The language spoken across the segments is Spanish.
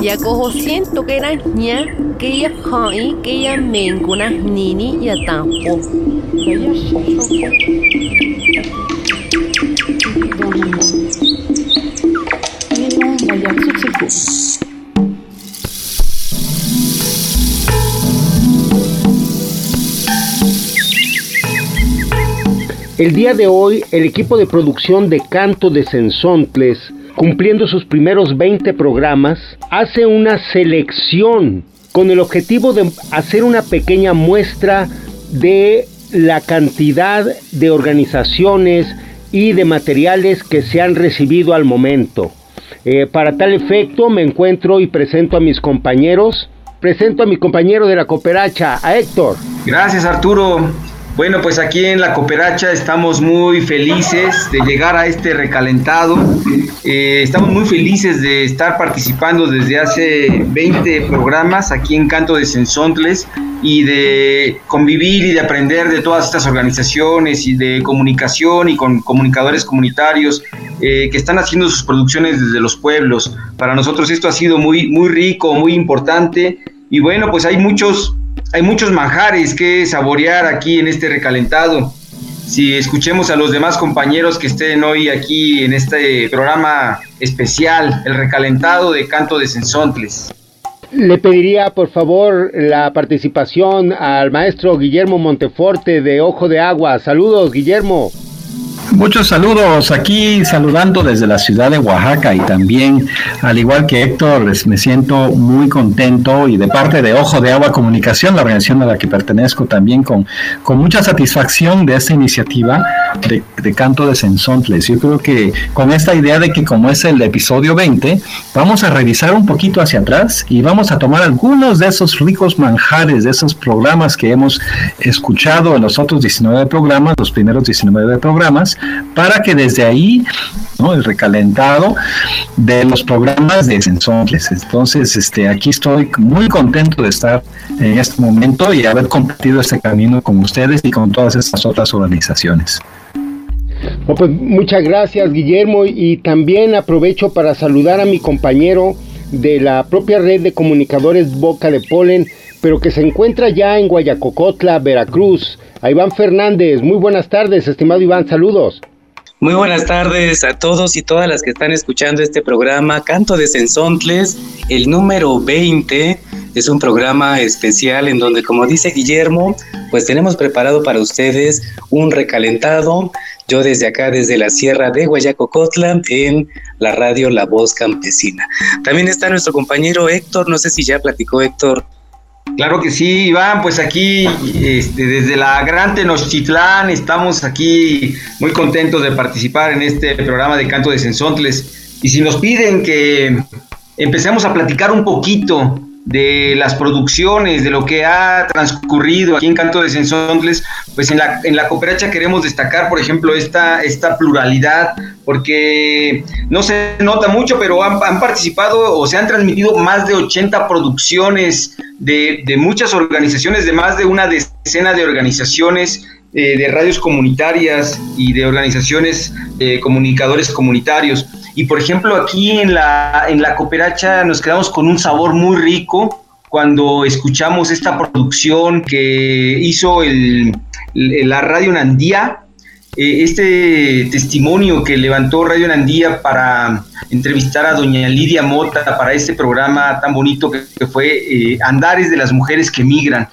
sentlaichnechilistle. Yakoho siento que era ña, que ya hai, que ya menguna nini ya tampo. El día de hoy, el equipo de producción de Canto de Sensontles, cumpliendo sus primeros 20 programas, hace una selección con el objetivo de hacer una pequeña muestra de la cantidad de organizaciones y de materiales que se han recibido al momento. Eh, para tal efecto me encuentro y presento a mis compañeros. Presento a mi compañero de la cooperacha, a Héctor. Gracias Arturo. Bueno, pues aquí en la Cooperacha estamos muy felices de llegar a este recalentado. Eh, estamos muy felices de estar participando desde hace 20 programas aquí en Canto de Sensontles y de convivir y de aprender de todas estas organizaciones y de comunicación y con comunicadores comunitarios eh, que están haciendo sus producciones desde los pueblos. Para nosotros esto ha sido muy, muy rico, muy importante y bueno, pues hay muchos hay muchos manjares que saborear aquí en este recalentado. Si escuchemos a los demás compañeros que estén hoy aquí en este programa especial, el recalentado de Canto de Sensontles. Le pediría por favor la participación al maestro Guillermo Monteforte de Ojo de Agua. Saludos, Guillermo. Muchos saludos aquí, saludando desde la ciudad de Oaxaca y también, al igual que Héctor, me siento muy contento y de parte de Ojo de Agua Comunicación, la organización a la que pertenezco, también con, con mucha satisfacción de esta iniciativa de, de Canto de Sensontles. Yo creo que con esta idea de que como es el episodio 20, vamos a revisar un poquito hacia atrás y vamos a tomar algunos de esos ricos manjares, de esos programas que hemos escuchado en los otros 19 programas, los primeros 19 programas, para que desde ahí, ¿no? el recalentado de los programas de Sensontles. Entonces, este, aquí estoy muy contento de estar en este momento y haber compartido este camino con ustedes y con todas estas otras organizaciones. Pues muchas gracias Guillermo y también aprovecho para saludar a mi compañero de la propia red de comunicadores Boca de Polen, pero que se encuentra ya en Guayacocotla, Veracruz, a Iván Fernández. Muy buenas tardes, estimado Iván, saludos. Muy buenas tardes a todos y todas las que están escuchando este programa, Canto de Sensontles, el número 20. Es un programa especial en donde, como dice Guillermo, pues tenemos preparado para ustedes un recalentado. Yo desde acá, desde la Sierra de Guayacocotla, en la radio La Voz Campesina. También está nuestro compañero Héctor, no sé si ya platicó Héctor Claro que sí, Iván, pues aquí este, desde la Gran Tenochtitlán estamos aquí muy contentos de participar en este programa de Canto de Sensontles. Y si nos piden que empecemos a platicar un poquito de las producciones, de lo que ha transcurrido aquí en Canto de Sensontles, pues en la, en la cooperacha queremos destacar, por ejemplo, esta, esta pluralidad, porque no se nota mucho, pero han, participado o se han transmitido más de 80 producciones de, de, muchas organizaciones, de más de una decena de organizaciones eh, de radios comunitarias y de organizaciones de comunicadores comunitarios. Y por ejemplo, aquí en la, en la cooperacha nos quedamos con un sabor muy rico cuando escuchamos esta producción que hizo el, la Radio Nandía, eh, este testimonio que levantó Radio Nandía para entrevistar a doña Lidia Mota para este programa tan bonito que, fue eh, Andares de las Mujeres que Migran.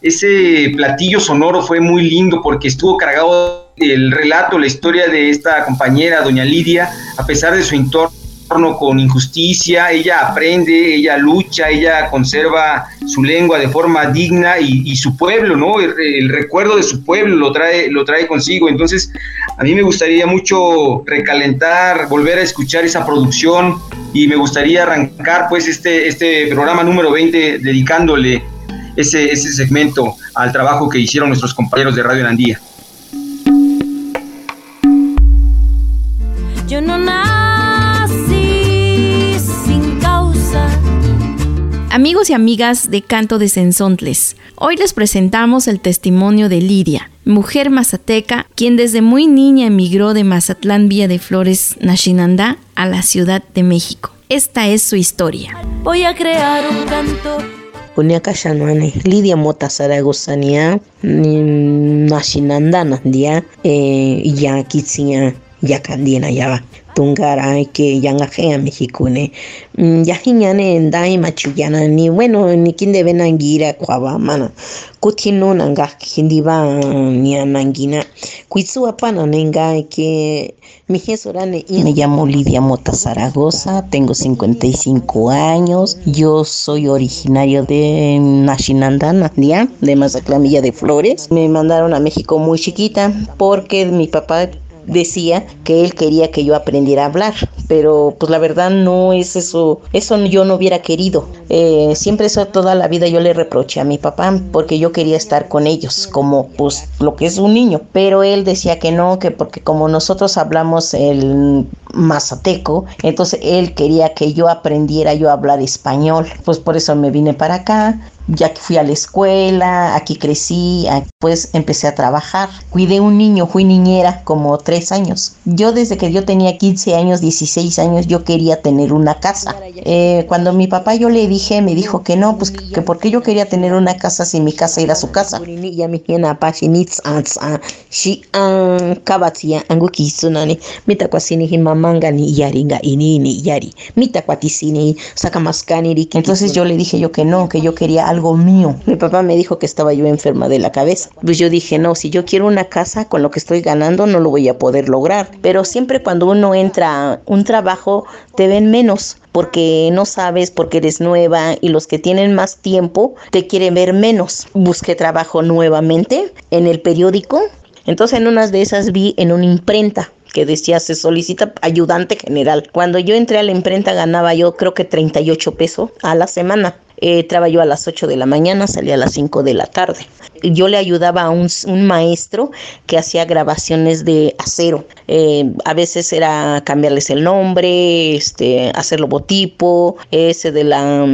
Ese platillo sonoro fue muy lindo porque estuvo cargado el relato, la historia de esta compañera, doña Lidia, a pesar de su entorno con injusticia, ella aprende, ella lucha, ella conserva su lengua de forma digna y, su pueblo, ¿no? El, recuerdo de su pueblo lo trae, lo trae consigo. Entonces, a mí me gustaría mucho recalentar, volver a escuchar esa producción y me gustaría arrancar pues este, este programa número 20 dedicándole ese, ese segmento al trabajo que hicieron nuestros compañeros de Radio Nandía. Yo no nací sin causa. Amigos y amigas de Canto de Sensontles, hoy les presentamos el testimonio de Lidia, mujer mazateca, quien desde muy niña emigró de Mazatlán Villa de Flores, Nashinandá, a la Ciudad de México. Esta es su historia. Voy a crear un canto Lidia Mota Zaragozania, Nashinandana, dia, eh, ya kitsia yakandiena yaba tungara que yanga gea mexicune mm, ya hiñane ndai machuyana ni bueno ni kinde benangira kwaba mana kutino nanga hindiba ni anangina kuitsu apana nenga que mi jesorane me llamo Lidia Mota Zaragoza tengo 55 años. Yo soy originario de Nashinandana de Mazaclamilla de Flores. Me mandaron a México muy chiquita porque mi papá decía que él quería que yo aprendiera a hablar, pero pues la verdad no es eso, eso yo no hubiera querido. Eh, siempre eso toda la vida yo le reproché a mi papá porque yo quería estar con ellos, como pues lo que es un niño, pero él decía que no, que porque como nosotros hablamos el mazateco, entonces él quería que yo aprendiera yo a hablar español, pues por eso me vine para acá ya que fui a la escuela, aquí crecí, pues empecé a trabajar. Cuidé un niño, fui niñera como tres años. Yo desde que yo tenía 15 años, 16 años, yo quería tener una casa. Eh, cuando mi papá yo le dije, me dijo que no, pues que porque yo quería tener una casa si mi casa era su casa. Entonces yo le dije yo que no, que yo quería algo mío. Mi papá me dijo que estaba yo enferma de la cabeza. Pues yo dije, no, si yo quiero una casa con lo que estoy ganando no lo voy a poder lograr. Pero siempre cuando uno entra a un trabajo te ven menos porque no sabes, porque eres nueva y los que tienen más tiempo te quieren ver menos. Busqué trabajo nuevamente en el periódico. Entonces en unas de esas vi en una imprenta que decía se solicita ayudante general. Cuando yo entré a la imprenta ganaba yo creo que 38 pesos a la semana. Eh, yo a las 8 de la mañana, salía a las 5 de la tarde. Yo le ayudaba a un, maestro que hacía grabaciones de acero. Eh, a veces era cambiarles el nombre, este, hacer logotipo, ese de la,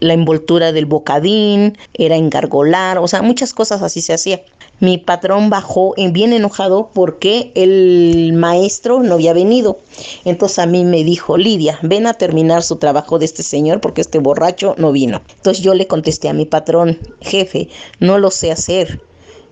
la envoltura del bocadín, era engargolar, o sea, muchas cosas así se hacía. Mi patrón bajó bien enojado porque el maestro no había venido. Entonces a mí me dijo, Lidia, ven a terminar su trabajo de este señor porque este borracho no vino. Entonces yo le contesté a mi patrón, jefe, no lo sé hacer.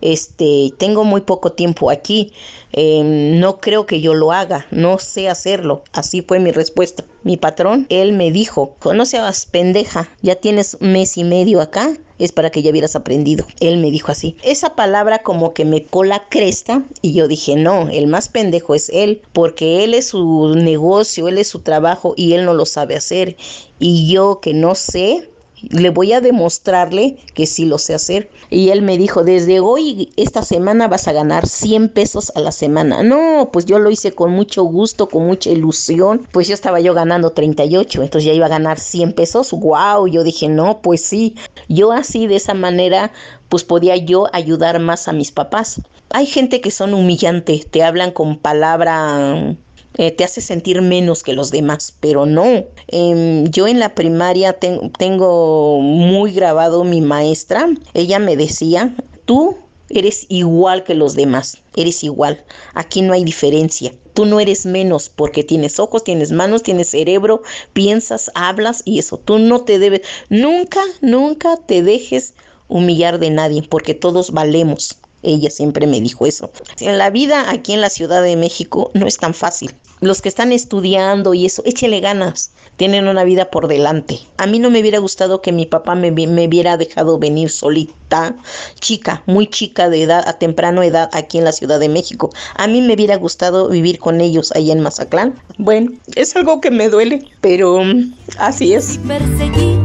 Este, tengo muy poco tiempo aquí, em, no creo que yo lo haga, no sé hacerlo. Así fue mi respuesta. Mi patrón, él me dijo, no seas pendeja, ya tienes un mes y medio acá, es para que ya hubieras aprendido. Él me dijo así. Esa palabra como que me cola cresta y yo dije, no, el más pendejo es él, porque él es su negocio, él es su trabajo y él no lo sabe hacer. Y yo que no sé, le voy a demostrarle que sí lo sé hacer. Y él me dijo, desde hoy, esta semana vas a ganar 100 pesos a la semana. No, pues yo lo hice con mucho gusto, con mucha ilusión. Pues yo estaba yo ganando 38, entonces ya iba a ganar 100 pesos. ¡Wow! Yo dije, no, pues sí. Yo así, de esa manera, pues podía yo ayudar más a mis papás. Hay gente que son humillantes, te hablan con palabra eh, te hace sentir menos que los demás, pero no. Em, yo en la primaria tengo muy grabado mi maestra, ella me decía, tú eres igual que los demás, eres igual, aquí no hay diferencia. Tú no eres menos porque tienes ojos, tienes manos, tienes cerebro, piensas, hablas y eso. Tú no te debes, nunca, nunca te dejes humillar de nadie porque todos valemos. Ella siempre me dijo eso. En la vida aquí en la Ciudad de México no es tan fácil. Los que están estudiando y eso, échele ganas. Tienen una vida por delante. A mí no me hubiera gustado que mi papá me, me hubiera dejado venir solita, chica, muy chica de edad, a temprano edad aquí en la Ciudad de México. A mí me hubiera gustado vivir con ellos allá en Mazatlán. Bueno, es algo que me duele, pero mm, así es. Perseguir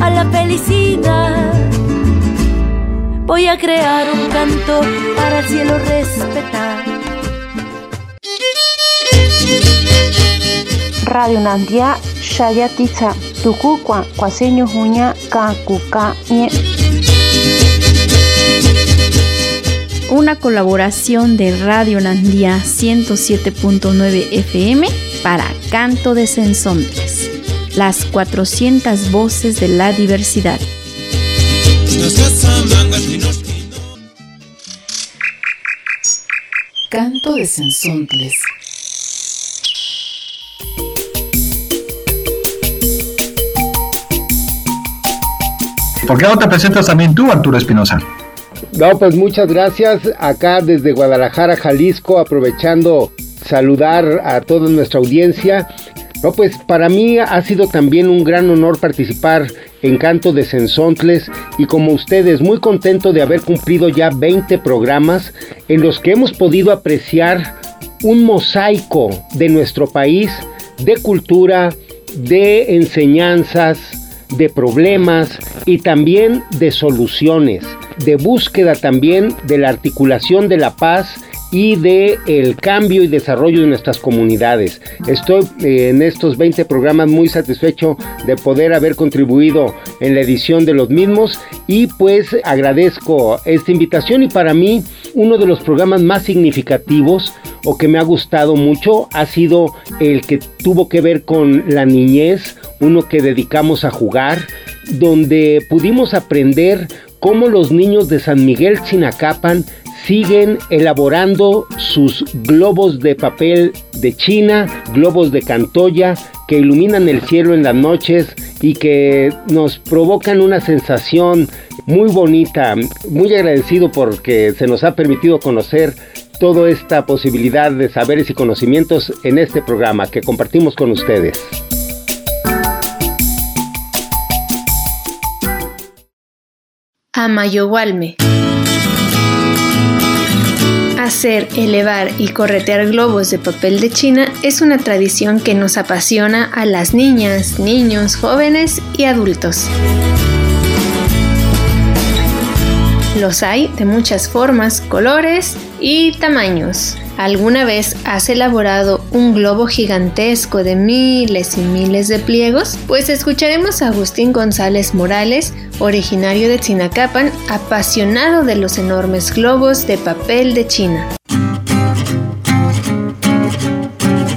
a la felicidad. Voy a crear un canto para el cielo respetar. Radio Nandia Shayatitza Tukukwa Kwaseño Juña Kakuka. Una colaboración de Radio Nandía 107.9 FM para Canto de Sensontles. Las 400 voces de la diversidad. Canto de Sensontles. ¿Por qué no te presentas también tú, Arturo Espinosa? No, pues muchas gracias. Acá desde Guadalajara, Jalisco, aprovechando saludar a toda nuestra audiencia. No, pues para mí ha sido también un gran honor participar en Canto de Sensontles y como ustedes muy contento de haber cumplido ya 20 programas en los que hemos podido apreciar un mosaico de nuestro país, de cultura, de enseñanzas, de problemas y también de soluciones, de búsqueda también de la articulación de la paz y de el cambio y desarrollo de nuestras comunidades. Estoy eh, en estos 20 programas muy satisfecho de poder haber contribuido en la edición de los mismos y pues agradezco esta invitación y para mí uno de los programas más significativos o que me ha gustado mucho ha sido el que tuvo que ver con la niñez, uno que dedicamos a jugar, donde pudimos aprender cómo los niños de San Miguel Chinacapan siguen elaborando sus globos de papel de China, globos de Cantoya, que iluminan el cielo en las noches y que nos provocan una sensación muy bonita. Muy agradecido porque se nos ha permitido conocer toda esta posibilidad de saberes y conocimientos en este programa que compartimos con ustedes. Amayogualme. Hacer, elevar y corretear globos de papel de China es una tradición que nos apasiona a las niñas, niños, jóvenes y adultos. Los hay de muchas formas, colores y tamaños. ¿Alguna vez has elaborado un globo gigantesco de miles y miles de pliegos? Pues escucharemos a Agustín González Morales, originario de Chinacapan, apasionado de los enormes globos de papel de China.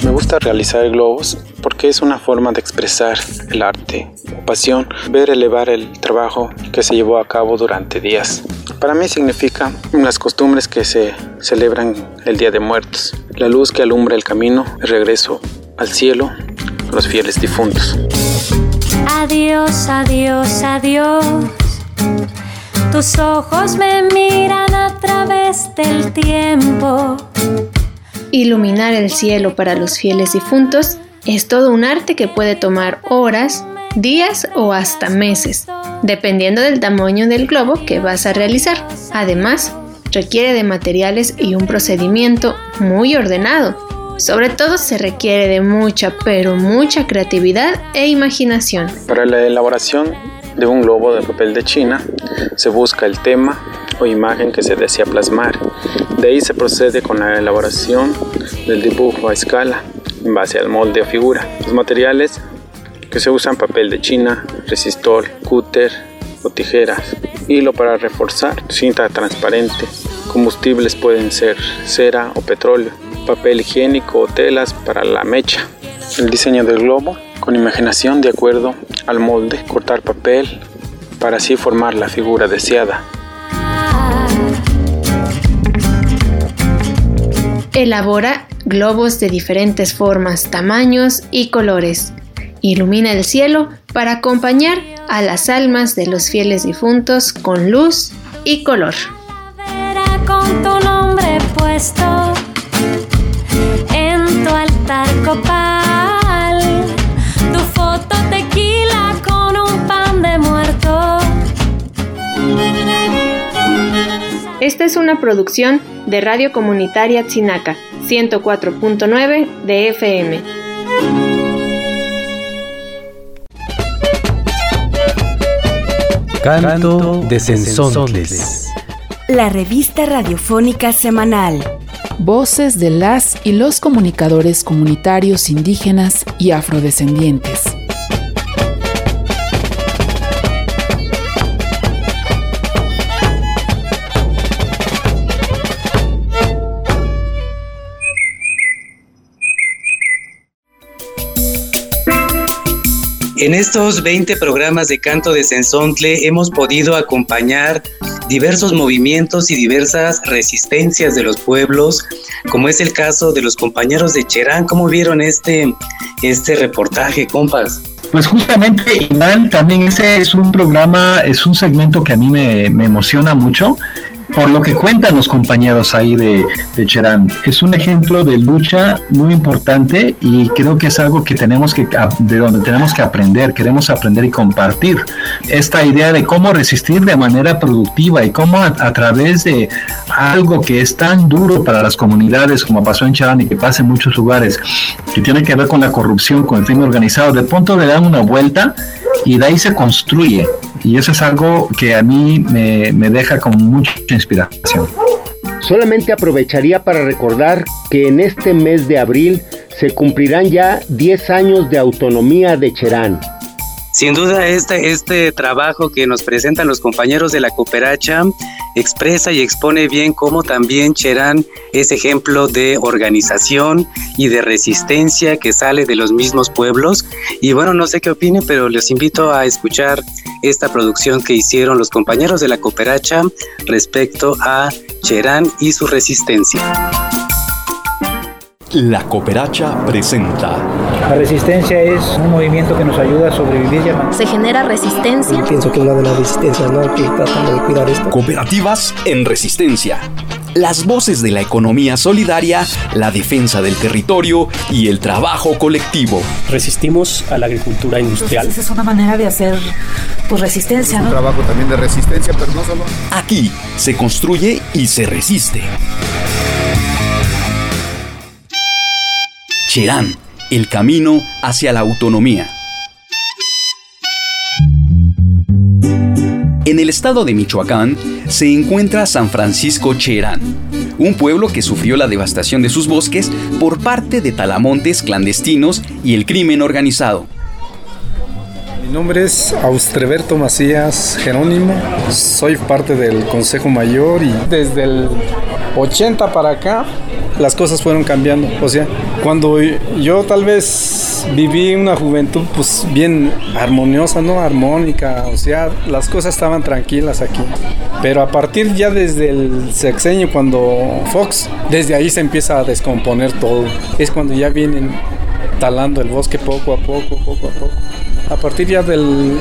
Me gusta realizar globos porque es una forma de expresar el arte pasión, ver elevar el trabajo que se llevó a cabo durante días. Para mí significa unas costumbres que se celebran el Día de Muertos, la luz que alumbra el camino, el regreso al cielo, los fieles difuntos. Adiós, adiós, adiós. Tus ojos me miran a través del tiempo. Iluminar el cielo para los fieles difuntos es todo un arte que puede tomar horas, días o hasta meses, dependiendo del tamaño del globo que vas a realizar. Además, requiere de materiales y un procedimiento muy ordenado. Sobre todo se requiere de mucha, pero mucha creatividad e imaginación. Para la elaboración de un globo de papel de China, se busca el tema o imagen que se desea plasmar. De ahí se procede con la elaboración del dibujo a escala en base al molde o figura. Los materiales que se usan papel de China, resistor, cúter o tijeras, hilo para reforzar, cinta transparente, combustibles pueden ser cera o petróleo, papel higiénico o telas para la mecha. El diseño del globo con imaginación de acuerdo al molde, cortar papel para así formar la figura deseada. Elabora globos de diferentes formas, tamaños y colores ilumina el cielo para acompañar a las almas de los fieles difuntos con luz y color. con tu nombre puesto altar copal. Tu foto tequila con un pan de muerto. Esta es una producción de Radio Comunitaria Tzinaca, 104.9 de FM. Canto de Sensontles. La revista radiofónica semanal. Voces de las y los comunicadores comunitarios indígenas y afrodescendientes. En estos 20 programas de canto de Sensontle hemos podido acompañar diversos movimientos y diversas resistencias de los pueblos, como es el caso de los compañeros de Cherán. ¿Cómo vieron este, este reportaje, compas? Pues justamente, Iván, también ese es un programa, es un segmento que a mí me, me emociona mucho por lo que cuentan los compañeros ahí de, de, Cherán. Es un ejemplo de lucha muy importante y creo que es algo que tenemos que, de donde tenemos que aprender, queremos aprender y compartir. Esta idea de cómo resistir de manera productiva y cómo a, través de algo que es tan duro para las comunidades como pasó en Cherán y que pasa en muchos lugares, que tiene que ver con la corrupción, con el crimen organizado, de pronto le dan una vuelta y de ahí se construye. Y eso es algo que a mí me, me deja con mucha inspiración. Solamente aprovecharía para recordar que en este mes de abril se cumplirán ya 10 años de autonomía de Cherán. Sin duda, este, este trabajo que nos presentan los compañeros de la cooperacha expresa y expone bien cómo también Cherán es ejemplo de organización y de resistencia que sale de los mismos pueblos. Y bueno, no sé qué opinen, pero les invito a escuchar esta producción que hicieron los compañeros de la cooperacha respecto a Cherán y su resistencia. La Cooperacha presenta. La resistencia es un movimiento que nos ayuda a sobrevivir. Se genera resistencia. Pienso que una de las resistencias, ¿no? Que tratando de cuidar esto. Cooperativas en resistencia. Las voces de la economía solidaria, la defensa del territorio y el trabajo colectivo. Resistimos a la agricultura industrial. Pues esa es una manera de hacer pues, resistencia, es un ¿no? trabajo también de resistencia, pero no solo. Aquí se construye y se resiste. Cherán, el camino hacia la autonomía. En el estado de Michoacán se encuentra San Francisco Cherán, un pueblo que sufrió la devastación de sus bosques por parte de talamontes clandestinos y el crimen organizado. Mi nombre es Austreberto Macías Jerónimo, soy parte del Consejo Mayor y desde el 80 para acá las cosas fueron cambiando. O sea, cuando yo tal vez viví una juventud pues bien armoniosa, ¿no? Armónica, o sea, las cosas estaban tranquilas aquí. Pero a partir ya desde el sexenio, cuando Fox, desde ahí se empieza a descomponer todo. Es cuando ya vienen talando el bosque poco a poco, poco a poco. A partir ya del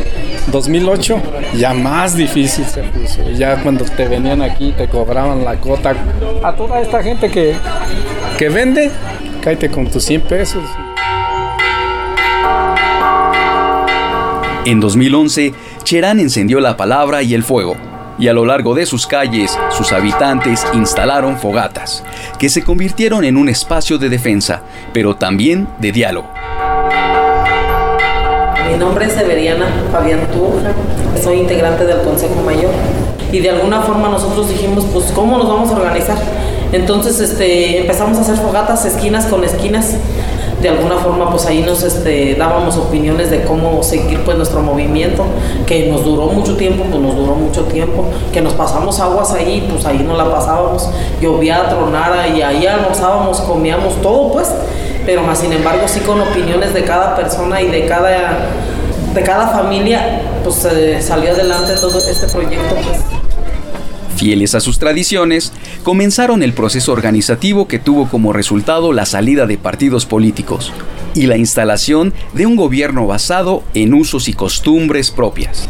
2008 ya más difícil se puso. Ya cuando te venían aquí te cobraban la cota. A toda esta gente que, que vende, cállate con tus 100 pesos. En 2011, Cherán encendió la palabra y el fuego. Y a lo largo de sus calles, sus habitantes instalaron fogatas, que se convirtieron en un espacio de defensa, pero también de diálogo. Mi nombre es Severiana Fabián Turja, soy integrante del Consejo Mayor y de alguna forma nosotros dijimos, pues, ¿cómo nos vamos a organizar? Entonces este, empezamos a hacer fogatas esquinas con esquinas. De alguna forma, pues ahí nos este, dábamos opiniones de cómo seguir pues nuestro movimiento, que nos duró mucho tiempo, pues nos duró mucho tiempo, que nos pasamos aguas ahí, pues ahí no la pasábamos, llovía, tronara y ahí almorzábamos, comíamos todo pues pero más sin embargo sí con opiniones de cada persona y de cada, de cada familia, pues eh, salió adelante todo este proyecto. Pues. Fieles a sus tradiciones, comenzaron el proceso organizativo que tuvo como resultado la salida de partidos políticos y la instalación de un gobierno basado en usos y costumbres propias.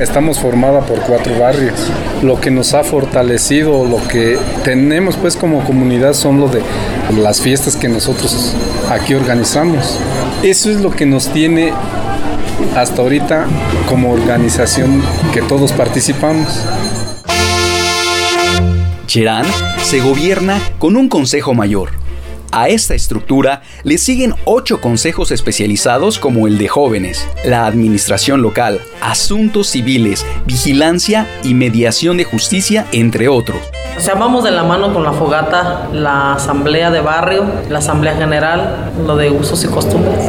estamos formada por cuatro barrios. Lo que nos ha fortalecido, lo que tenemos pues como comunidad son de las fiestas que nosotros aquí organizamos. Eso es lo que nos tiene hasta ahorita como organización que todos participamos. Cherán se gobierna con un consejo mayor. A esta estructura le siguen ocho consejos especializados como el de jóvenes, la administración local, asuntos civiles, vigilancia y mediación de justicia, entre otros. O sea, vamos de la mano con la fogata, la asamblea de barrio, la asamblea general, lo de usos y costumbres.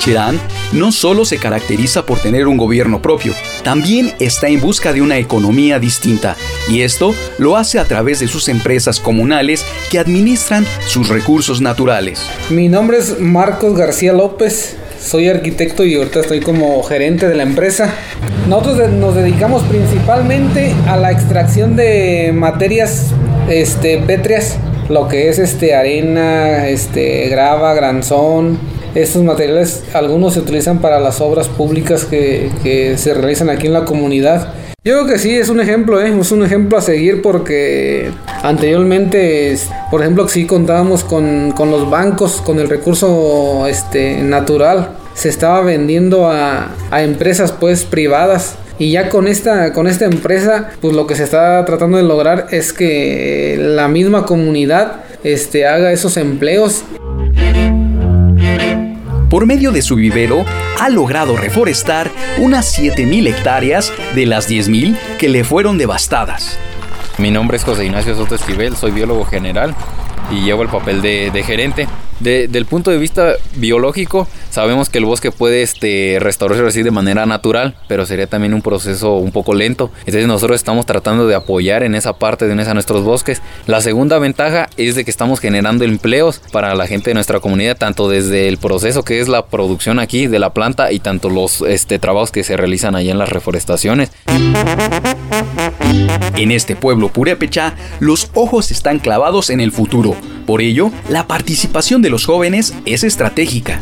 Cherán no solo se caracteriza por tener un gobierno propio, también está en busca de una economía distinta, y esto lo hace a través de sus empresas comunales que administran sus recursos naturales. Mi nombre es Marcos García López, soy arquitecto y ahorita estoy como gerente de la empresa. Nosotros nos dedicamos principalmente a la extracción de materias este, pétreas, lo que es este, arena, este, grava, granzón, estos materiales, algunos se utilizan para las obras públicas que, se realizan aquí en la comunidad. Yo creo que sí, es un ejemplo, ¿eh? es un ejemplo a seguir porque anteriormente, por ejemplo, sí contábamos con, con los bancos, con el recurso este, natural, se estaba vendiendo a, a empresas pues privadas y ya con esta con esta empresa pues lo que se está tratando de lograr es que la misma comunidad este haga esos empleos por medio de su vivero, ha logrado reforestar unas 7.000 hectáreas de las 10.000 que le fueron devastadas. Mi nombre es José Ignacio Soto Esquivel, soy biólogo general y llevo el papel de, de gerente del punto de vista biológico, sabemos que el bosque puede este, restaurarse así de manera natural, pero sería también un proceso un poco lento. Entonces nosotros estamos tratando de apoyar en esa parte de a nuestros bosques. La segunda ventaja es de que estamos generando empleos para la gente de nuestra comunidad, tanto desde el proceso que es la producción aquí de la planta y tanto los este, trabajos que se realizan allá en las reforestaciones. En este pueblo purépecha, los ojos están clavados en el futuro. Por ello, la participación de los jóvenes es estratégica.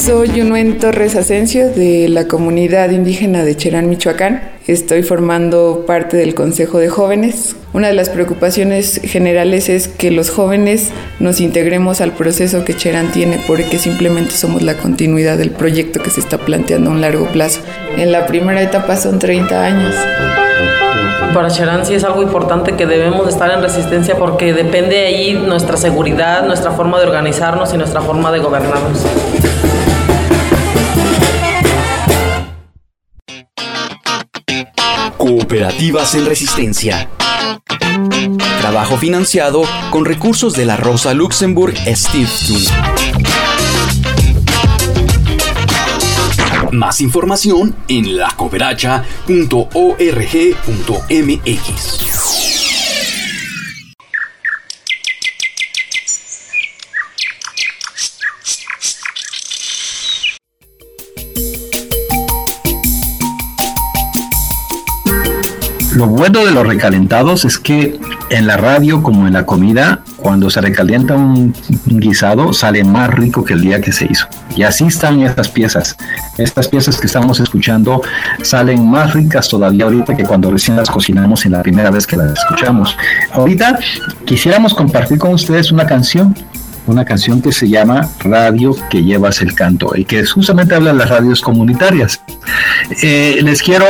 Soy Yunuen Torres Asensio de la comunidad indígena de Cherán, Michoacán. Estoy formando parte del Consejo de Jóvenes. Una de las preocupaciones generales es que los jóvenes nos integremos al proceso que Cherán tiene porque simplemente somos la continuidad del proyecto que se está planteando a un largo plazo. En la primera etapa son 30 años. Para Cherán sí es algo importante que debemos de estar en resistencia porque depende de ahí nuestra seguridad, nuestra forma de organizarnos y nuestra forma de gobernarnos. Cooperativas en Resistencia. Trabajo financiado con recursos de la Rosa Luxemburg Stiftung. Más información en lacooperacha.org.mx. Lo bueno de los recalentados es que en la radio como en la comida, cuando se recalienta un, guisado, sale más rico que el día que se hizo. Y así están estas piezas. Estas piezas que estamos escuchando salen más ricas todavía ahorita que cuando recién las cocinamos en la primera vez que las escuchamos. Ahorita quisiéramos compartir con ustedes una canción una canción que se llama Radio que llevas el canto y que justamente habla de las radios comunitarias. Eh, les quiero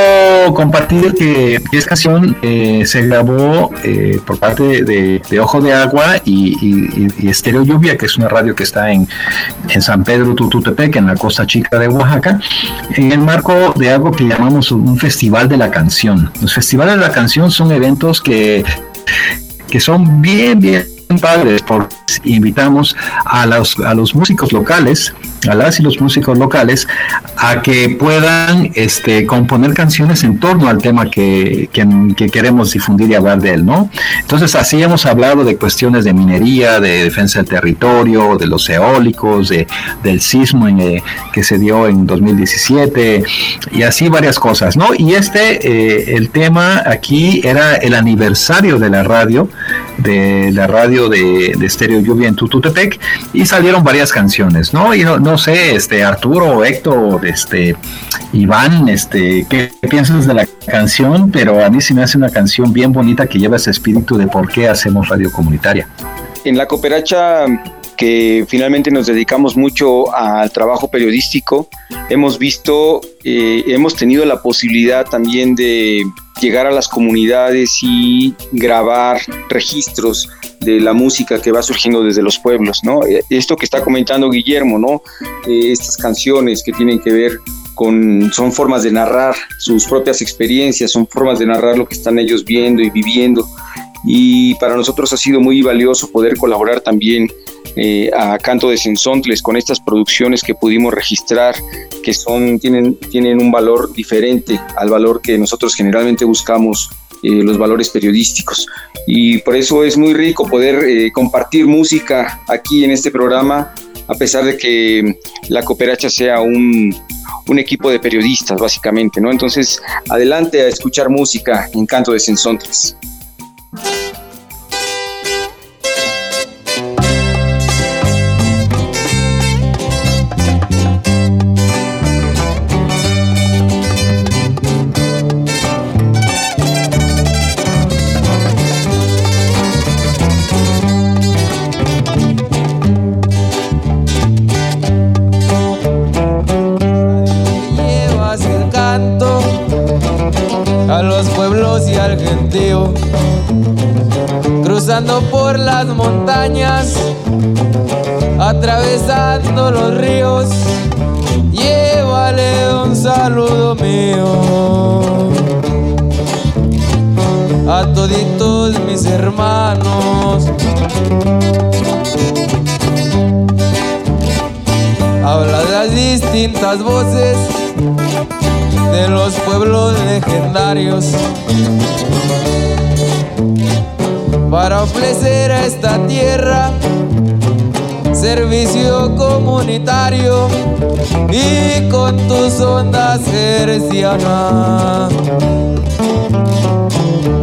compartir que esta canción eh, se grabó eh, por parte de, Ojo de Agua y, Estéreo Lluvia, que es una radio que está en, en San Pedro Tututepec, en la costa chica de Oaxaca, en el marco de algo que llamamos un festival de la canción. Los festivales de la canción son eventos que que son bien, bien padres, porque invitamos a los, a los músicos locales, a las y los músicos locales, a que puedan este, componer canciones en torno al tema que, que, queremos difundir y hablar de él, ¿no? Entonces, así hemos hablado de cuestiones de minería, de defensa del territorio, de los eólicos, de, del sismo en, eh, que se dio en 2017, y así varias cosas, ¿no? Y este, eh, el tema aquí era el aniversario de la radio, de la radio de, de Estéreo Lluvia en Tututepec y salieron varias canciones, ¿no? Y no, no sé, este Arturo, Héctor, este Iván, este, ¿qué piensas de la canción? Pero a mí sí me hace una canción bien bonita que lleva ese espíritu de por qué hacemos radio comunitaria. En la cooperacha que finalmente nos dedicamos mucho al trabajo periodístico, hemos visto, eh, hemos tenido la posibilidad también de llegar a las comunidades y grabar registros de la música que va surgiendo desde los pueblos, ¿no? Eh, esto que está comentando Guillermo, ¿no? Eh, estas canciones que tienen que ver con, son formas de narrar sus propias experiencias, son formas de narrar lo que están ellos viendo y viviendo y para nosotros ha sido muy valioso poder colaborar también eh, a Canto de Sensontles con estas producciones que pudimos registrar que son, tienen, tienen un valor diferente al valor que nosotros generalmente buscamos eh, los valores periodísticos. Y por eso es muy rico poder eh, compartir música aquí en este programa, a pesar de que la Cooperacha sea un, un equipo de periodistas, básicamente, ¿no? Entonces, adelante a escuchar música en Canto de Sensontles. Distintas voces de los pueblos legendarios para ofrecer a esta tierra servicio comunitario y con tus ondas hercianas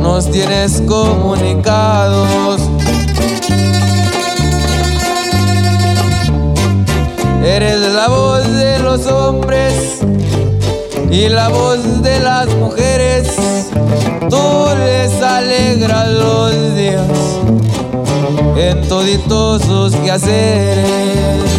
nos tienes comunicados. Eres la voz de los hombres y la voz de las mujeres, tú les alegras los días en toditos sus quehaceres.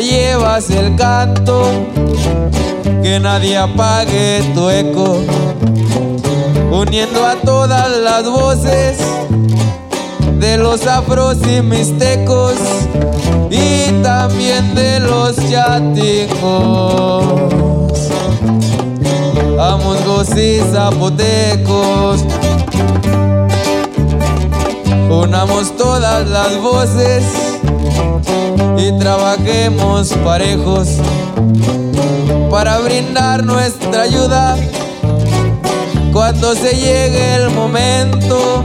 Llevas el canto, que nadie apague tu eco, uniendo a todas las voces de los afros y mixtecos y también de los chaticos, amongos y zapotecos. Unamos todas las voces y trabajemos parejos para brindar nuestra ayuda. Cuando se llegue el momento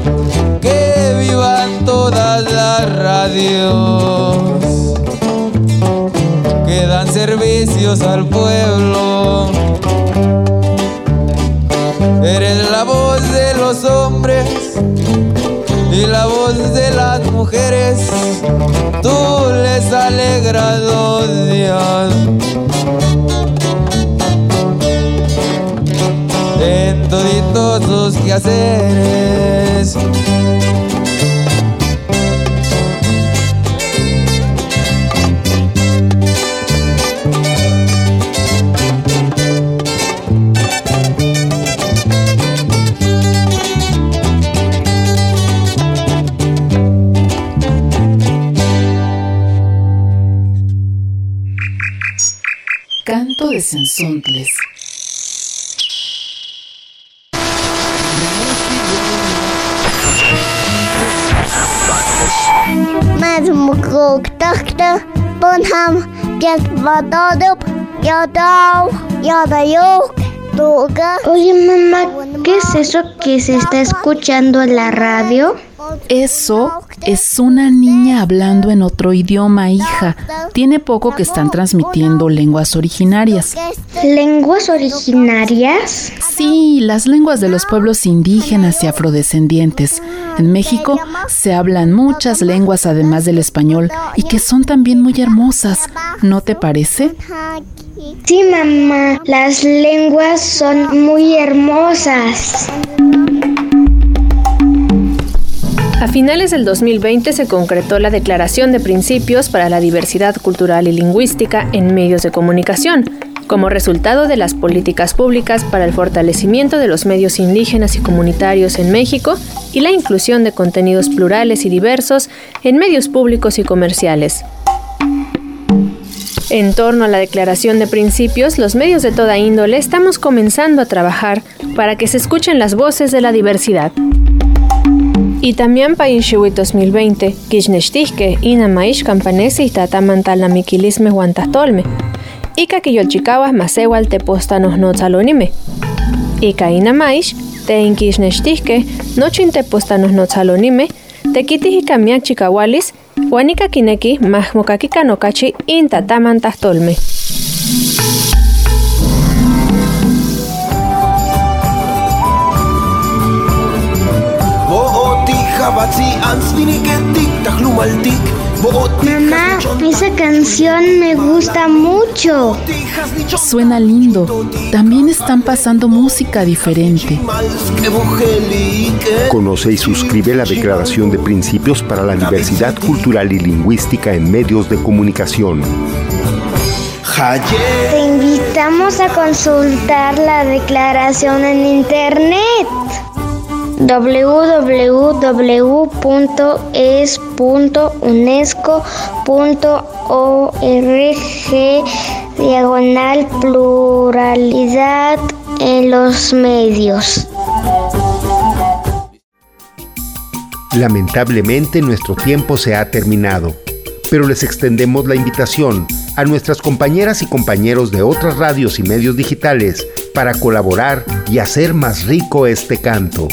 que vivan todas las radios. Que dan servicios al pueblo. Eres la voz de los hombres la voz de las mujeres, tú les alegras los días. En toditos sus quehaceres. De Sensontles. Mas mukuktakta bunham get vadadub yadaw yadayuk Oye mamá, ¿qué es eso que se está escuchando en la radio? Eso es una niña hablando en otro idioma, hija. Tiene poco que están transmitiendo lenguas originarias. ¿Lenguas originarias? Sí, las lenguas de los pueblos indígenas y afrodescendientes. En México se hablan muchas lenguas además del español y que son también muy hermosas. ¿No te parece? Sí, mamá, las lenguas son muy hermosas. A finales del 2020 se concretó la Declaración de Principios para la Diversidad Cultural y Lingüística en Medios de Comunicación, como resultado de las políticas públicas para el fortalecimiento de los medios indígenas y comunitarios en México y la inclusión de contenidos plurales y diversos en medios públicos y comerciales. En torno a la declaración de principios, los medios de toda índole estamos comenzando a trabajar para que se escuchen las voces de la diversidad. Y también para Inshiwi 2020, Kishnestihke, Ina Maish Campanese y Tatamantal la Miquilisme Guantastolme. Ika Kiyolchikawas Masewal Tepostanos Notzalonime. Ika Ina Maish, Te Inkishnestihke, Nochin Tepostanos Notzalonime, Tekitih Ikamiak Chikawalis, Juanika Kineki, Mahmokakika Nokachi, Intatamantastolme. Mamá, esa canción me gusta mucho. Suena lindo. También están pasando música diferente. Conoce y suscribe la Declaración de Principios para la Diversidad Cultural y Lingüística en Medios de Comunicación. Te invitamos a consultar la declaración en internet www.es.unesco.org diagonal pluralidad en los medios. Lamentablemente nuestro tiempo se ha terminado, pero les extendemos la invitación a nuestras compañeras y compañeros de otras radios y medios digitales para colaborar y hacer más rico este canto.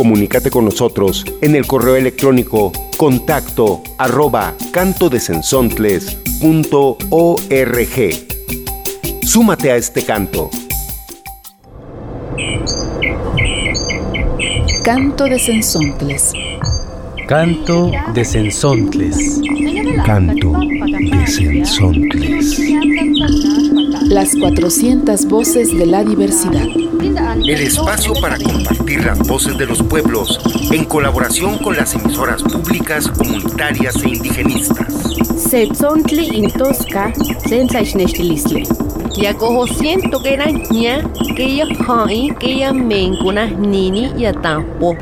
Comunícate con nosotros en el correo electrónico contacto arroba cantodesensontles.org. Súmate a este canto. Canto de Sensontles. Canto de Sensontles. Canto de Sensontles. Las 400 voces de la diversidad. El espacio para compartir las voces de los pueblos en colaboración con las emisoras públicas, comunitarias e indigenistas. Setzontli intosca sensaixnextilistle. Yacojo siento que era ña que ella hai que ella mencuna nini y atampo.